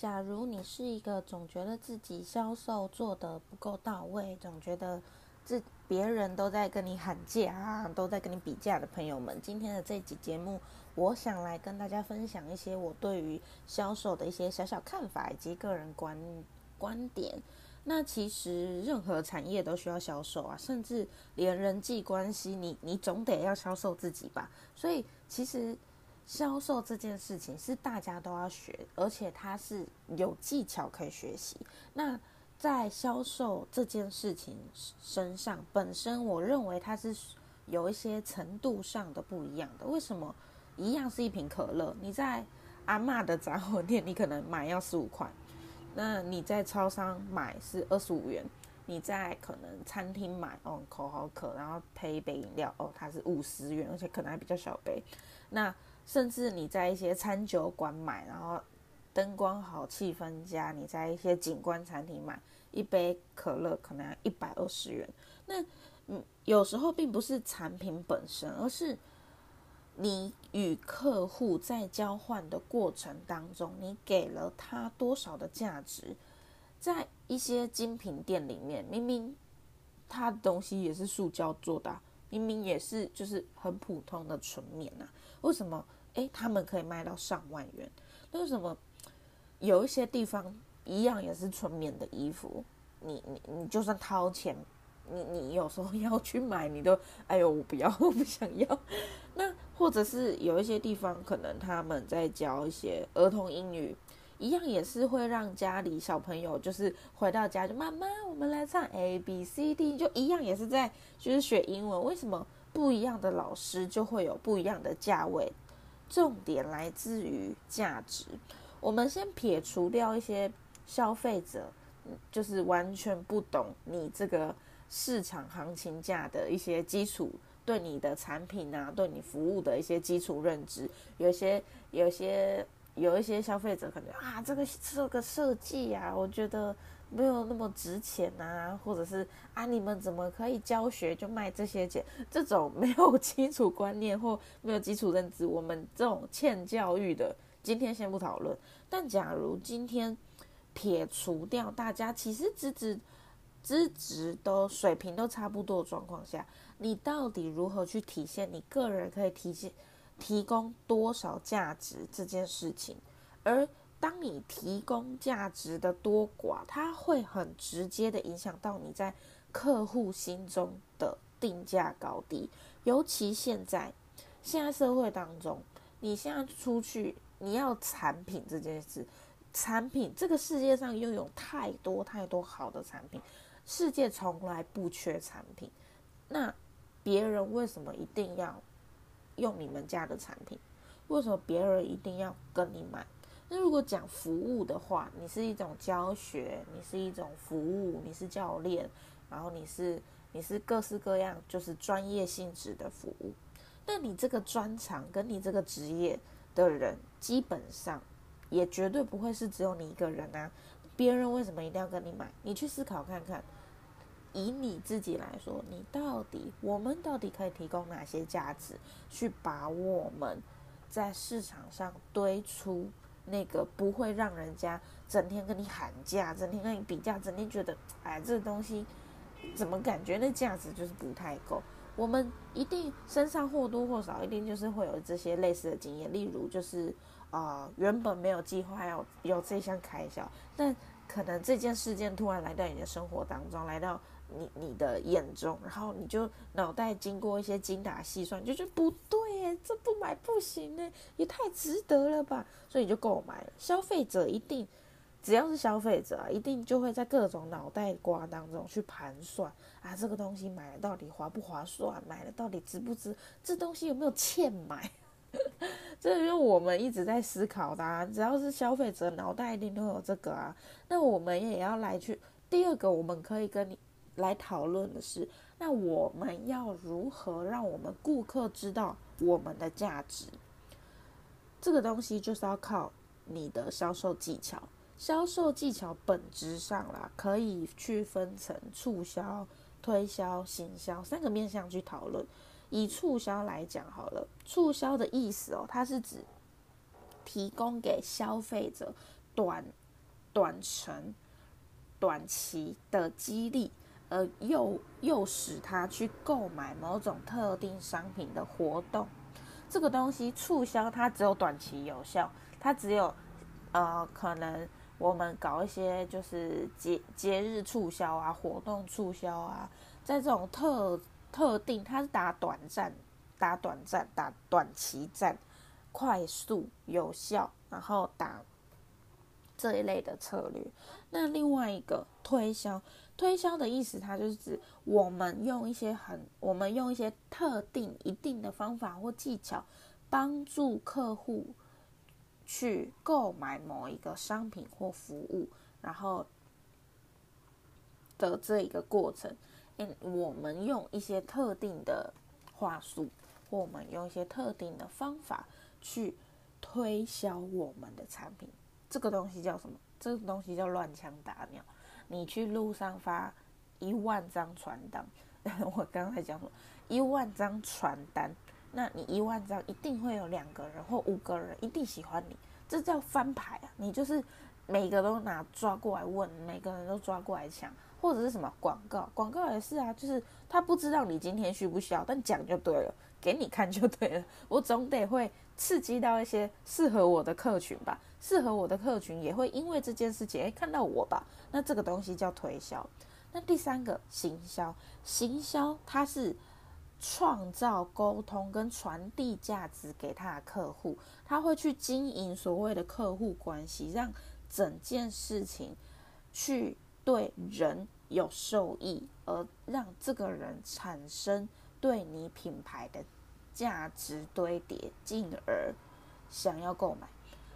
假如你是一个总觉得自己销售做得不够到位，总觉得自别人都在跟你喊价啊，都在跟你比价的朋友们，今天的这集节目，我想来跟大家分享一些我对于销售的一些小小看法以及个人观观点。那其实任何产业都需要销售啊，甚至连人际关系，你你总得要销售自己吧。所以其实。销售这件事情是大家都要学，而且它是有技巧可以学习。那在销售这件事情身上，本身我认为它是有一些程度上的不一样的。为什么？一样是一瓶可乐，你在阿妈的杂货店，你可能买要十五块；那你在超商买是二十五元；你在可能餐厅买，哦，口好渴，然后配一杯饮料，哦，它是五十元，而且可能还比较小杯。那甚至你在一些餐酒馆买，然后灯光好、气氛佳；你在一些景观餐厅买一杯可乐，可能要一百二十元。那嗯，有时候并不是产品本身，而是你与客户在交换的过程当中，你给了他多少的价值。在一些精品店里面，明明他的东西也是塑胶做的，明明也是就是很普通的纯棉啊，为什么？哎，他们可以卖到上万元，那为什么有一些地方一样也是纯棉的衣服？你你你就算掏钱，你你有时候 要去买，你都哎呦我不要，我不想要。那或者是有一些地方，可能他们在教一些儿童英语，一样也是会让家里小朋友就是回到家就妈妈，我们来唱 A B C D，就一样也是在就是学英文。为什么不一样的老师就会有不一样的价位？重点来自于价值。我们先撇除掉一些消费者，就是完全不懂你这个市场行情价的一些基础，对你的产品啊，对你服务的一些基础认知。有些、有些、有一些消费者可能啊，这个这个设计啊，我觉得。没有那么值钱啊，或者是啊，你们怎么可以教学就卖这些钱？这种没有基础观念或没有基础认知，我们这种欠教育的，今天先不讨论。但假如今天撇除掉大家其实资质资质都水平都差不多的状况下，你到底如何去体现你个人可以体现提供多少价值这件事情？而当你提供价值的多寡，它会很直接的影响到你在客户心中的定价高低。尤其现在，现在社会当中，你现在出去，你要产品这件事，产品这个世界上拥有太多太多好的产品，世界从来不缺产品。那别人为什么一定要用你们家的产品？为什么别人一定要跟你买？那如果讲服务的话，你是一种教学，你是一种服务，你是教练，然后你是你是各式各样就是专业性质的服务。那你这个专长跟你这个职业的人，基本上也绝对不会是只有你一个人啊。别人为什么一定要跟你买？你去思考看看。以你自己来说，你到底我们到底可以提供哪些价值，去把我们在市场上堆出？那个不会让人家整天跟你喊价，整天跟你比价，整天觉得哎，这东西怎么感觉那价值就是不太够。我们一定身上或多或少一定就是会有这些类似的经验，例如就是啊，原本没有计划要有这项开销，但可能这件事件突然来到你的生活当中，来到你你的眼中，然后你就脑袋经过一些精打细算，就觉得不对。这不买不行呢，也太值得了吧！所以你就购买了。消费者一定，只要是消费者啊，一定就会在各种脑袋瓜当中去盘算啊，这个东西买了到底划不划算？买了到底值不值？这东西有没有欠买？这就是我们一直在思考的啊。只要是消费者脑袋一定都有这个啊。那我们也要来去第二个，我们可以跟你来讨论的是，那我们要如何让我们顾客知道我们的价值？这个东西就是要靠你的销售技巧。销售技巧本质上啦，可以去分成促销、推销、行销三个面向去讨论。以促销来讲好了，促销的意思哦，它是指提供给消费者短、短程、短期的激励，呃诱诱使他去购买某种特定商品的活动。这个东西促销它只有短期有效，它只有呃可能。我们搞一些就是节节日促销啊，活动促销啊，在这种特特定，它是打短战、打短战、打短期战，快速有效，然后打这一类的策略。那另外一个推销，推销的意思，它就是指我们用一些很，我们用一些特定一定的方法或技巧，帮助客户。去购买某一个商品或服务，然后的这一个过程，嗯，我们用一些特定的话术，或我们用一些特定的方法去推销我们的产品。这个东西叫什么？这个东西叫乱枪打鸟。你去路上发一万张传单，我刚才讲说一万张传单。那你一万张一定会有两个人或五个人一定喜欢你，这叫翻牌啊！你就是每个都拿抓过来问，每个人都抓过来抢，或者是什么广告，广告也是啊，就是他不知道你今天需不需要，但讲就对了，给你看就对了。我总得会刺激到一些适合我的客群吧，适合我的客群也会因为这件事情诶看到我吧。那这个东西叫推销。那第三个行销，行销它是。创造沟通跟传递价值给他的客户，他会去经营所谓的客户关系，让整件事情去对人有受益，而让这个人产生对你品牌的价值堆叠，进而想要购买。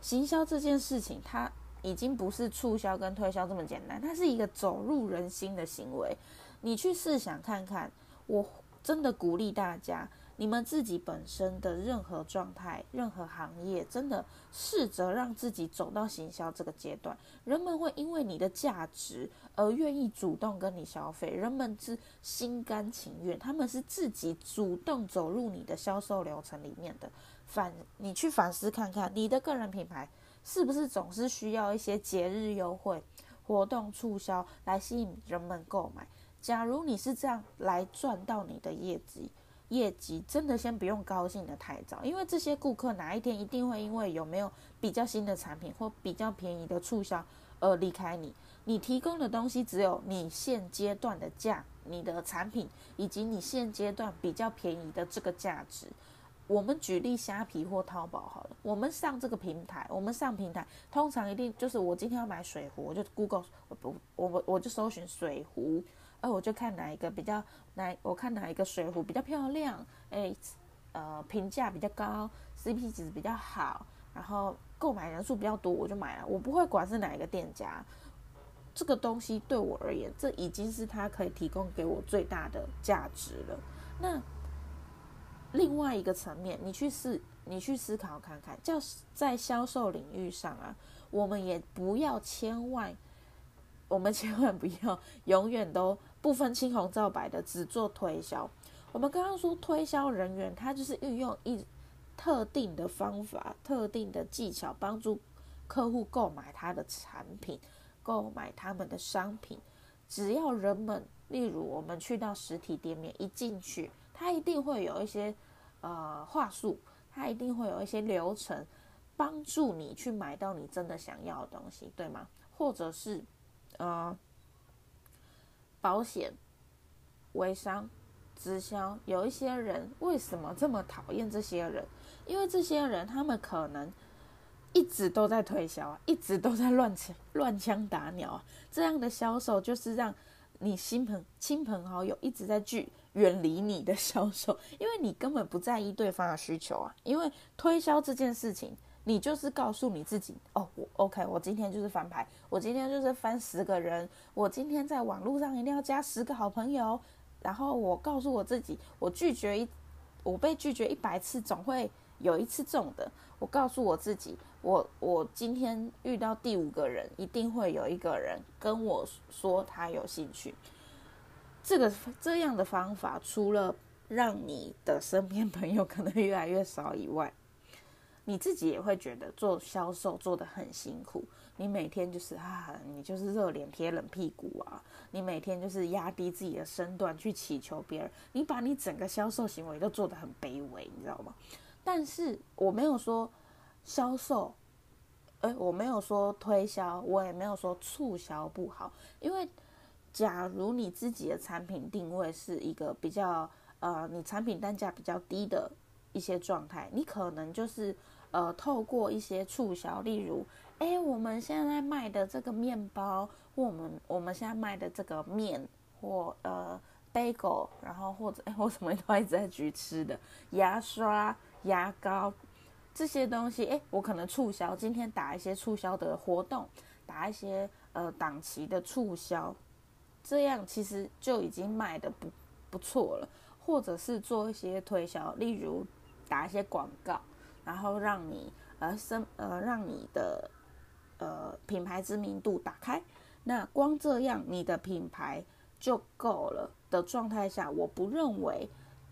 行销这件事情，它已经不是促销跟推销这么简单，它是一个走入人心的行为。你去试想看看，我。真的鼓励大家，你们自己本身的任何状态、任何行业，真的试着让自己走到行销这个阶段。人们会因为你的价值而愿意主动跟你消费，人们是心甘情愿，他们是自己主动走入你的销售流程里面的。反你去反思看看，你的个人品牌是不是总是需要一些节日优惠、活动促销来吸引人们购买？假如你是这样来赚到你的业绩，业绩真的先不用高兴的太早，因为这些顾客哪一天一定会因为有没有比较新的产品或比较便宜的促销而离开你。你提供的东西只有你现阶段的价，你的产品以及你现阶段比较便宜的这个价值。我们举例虾皮或淘宝好了，我们上这个平台，我们上平台通常一定就是我今天要买水壶，我就 Google 我我我我就搜寻水壶。哎，我就看哪一个比较，哪我看哪一个水壶比较漂亮，哎，呃，评价比较高，CP 值比较好，然后购买人数比较多，我就买了。我不会管是哪一个店家，这个东西对我而言，这已经是它可以提供给我最大的价值了。那另外一个层面，你去思，你去思考看看，叫在销售领域上啊，我们也不要千万，我们千万不要永远都。不分青红皂白的只做推销。我们刚刚说推销人员，他就是运用一特定的方法、特定的技巧，帮助客户购买他的产品、购买他们的商品。只要人们，例如我们去到实体店面，一进去，他一定会有一些呃话术，他一定会有一些流程，帮助你去买到你真的想要的东西，对吗？或者是呃。保险、微商、直销，有一些人为什么这么讨厌这些人？因为这些人他们可能一直都在推销啊，一直都在乱枪乱枪打鸟啊。这样的销售就是让你亲朋亲朋好友一直在聚远离你的销售，因为你根本不在意对方的需求啊。因为推销这件事情，你就是告诉你自己，哦，我 OK，我今天就是翻牌，我今天就是翻十个人，我今天在网络上一定要加十个好朋友，然后我告诉我自己，我拒绝一，我被拒绝一百次，总会有一次中的。我告诉我自己，我我今天遇到第五个人，一定会有一个人跟我说他有兴趣。这个这样的方法，除了让你的身边朋友可能越来越少以外，你自己也会觉得做销售做得很辛苦。你每天就是啊，你就是热脸贴冷屁股啊，你每天就是压低自己的身段去祈求别人，你把你整个销售行为都做得很卑微，你知道吗？但是我没有说销售，哎，我没有说推销，我也没有说促销不好，因为。假如你自己的产品定位是一个比较呃，你产品单价比较低的一些状态，你可能就是呃，透过一些促销，例如，哎，我们现在卖的这个面包，我们我们现在卖的这个面，或呃，bagel，然后或者哎，我 什么都一直在举吃的，牙刷、牙膏这些东西，哎，我可能促销，今天打一些促销的活动，打一些呃档期的促销。这样其实就已经卖的不不错了，或者是做一些推销，例如打一些广告，然后让你呃生呃让你的呃品牌知名度打开。那光这样你的品牌就够了的状态下，我不认为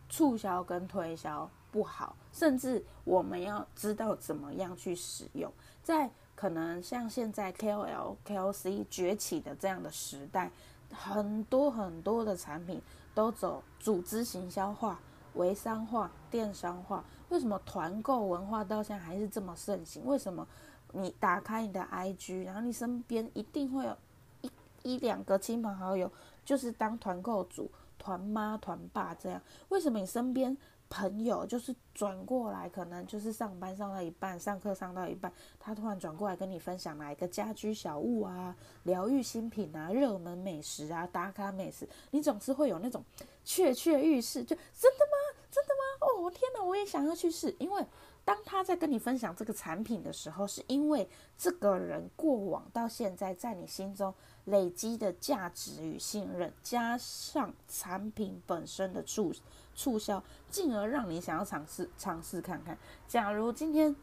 促销跟推销不好，甚至我们要知道怎么样去使用，在可能像现在 KOL KOC 崛起的这样的时代。很多很多的产品都走组织行销化、微商化、电商化。为什么团购文化到现在还是这么盛行？为什么你打开你的 IG，然后你身边一定会有一一两个亲朋好友，就是当团购组、团妈、团爸这样？为什么你身边？朋友就是转过来，可能就是上班上到一半，上课上到一半，他突然转过来跟你分享哪一个家居小物啊、疗愈新品啊、热门美食啊、打卡美食，你总是会有那种雀雀欲试，就真的吗？真的吗？哦，天哪，我也想要去试。因为当他在跟你分享这个产品的时候，是因为这个人过往到现在在你心中累积的价值与信任，加上产品本身的促。促销，进而让你想要尝试尝试看看。假如今天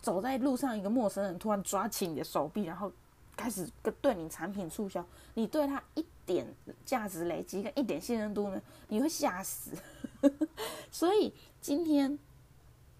走在路上，一个陌生人突然抓起你的手臂，然后开始跟对你产品促销，你对他一点价值累积跟一点信任度呢？你会吓死。所以今天。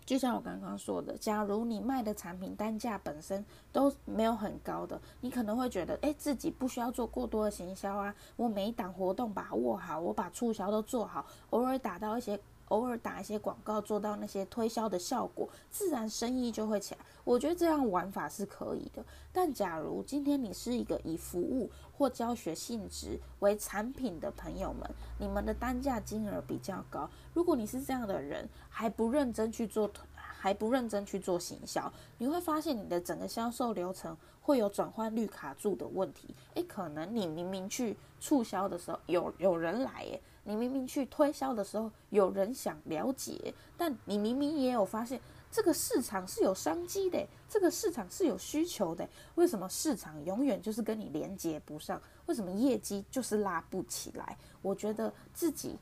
就像我刚刚说的，假如你卖的产品单价本身都没有很高的，你可能会觉得，哎，自己不需要做过多的行销啊，我每一档活动把握好，我把促销都做好，偶尔打到一些。偶尔打一些广告，做到那些推销的效果，自然生意就会起来。我觉得这样玩法是可以的。但假如今天你是一个以服务或教学性质为产品的朋友们，你们的单价金额比较高。如果你是这样的人，还不认真去做，还不认真去做行销，你会发现你的整个销售流程会有转换率卡住的问题。诶，可能你明明去促销的时候有有人来，诶，你明明去推销的时候，有人想了解，但你明明也有发现这个市场是有商机的，这个市场是有需求的。为什么市场永远就是跟你连接不上？为什么业绩就是拉不起来？我觉得自己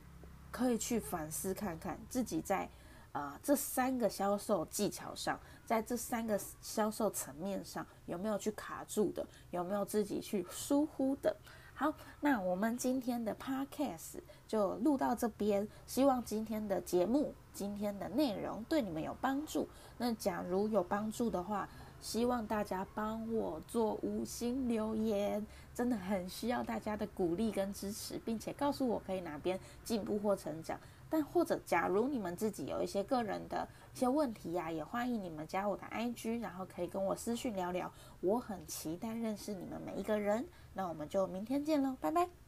可以去反思看看，自己在啊这三个销售技巧上，在这三个销售层面上有没有去卡住的？有没有自己去疏忽的？好，那我们今天的 podcast 就录到这边。希望今天的节目、今天的内容对你们有帮助。那假如有帮助的话，希望大家帮我做五星留言，真的很需要大家的鼓励跟支持，并且告诉我可以哪边进步或成长。但或者，假如你们自己有一些个人的一些问题呀，也欢迎你们加我的 IG，然后可以跟我私讯聊聊。我很期待认识你们每一个人。那我们就明天见喽，拜拜。